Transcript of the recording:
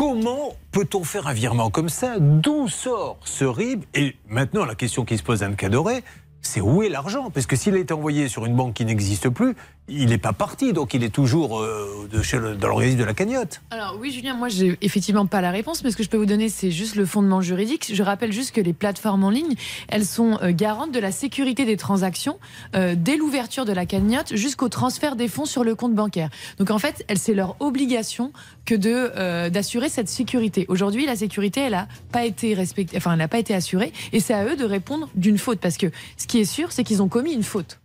Comment peut-on faire un virement comme ça? D'où sort ce RIB? Et maintenant, la question qui se pose à Anne Cadoré, c'est où est l'argent? Parce que s'il est envoyé sur une banque qui n'existe plus, il n'est pas parti, donc il est toujours euh, de dans l'organisme de la cagnotte. Alors oui, Julien, moi j'ai effectivement pas la réponse, mais ce que je peux vous donner, c'est juste le fondement juridique. Je rappelle juste que les plateformes en ligne, elles sont euh, garantes de la sécurité des transactions euh, dès l'ouverture de la cagnotte jusqu'au transfert des fonds sur le compte bancaire. Donc en fait, c'est leur obligation que de d'assurer cette sécurité. Aujourd'hui, la sécurité, elle a pas été respectée, enfin, elle n'a pas été assurée, et c'est à eux de répondre d'une faute, parce que ce qui est sûr, c'est qu'ils ont commis une faute.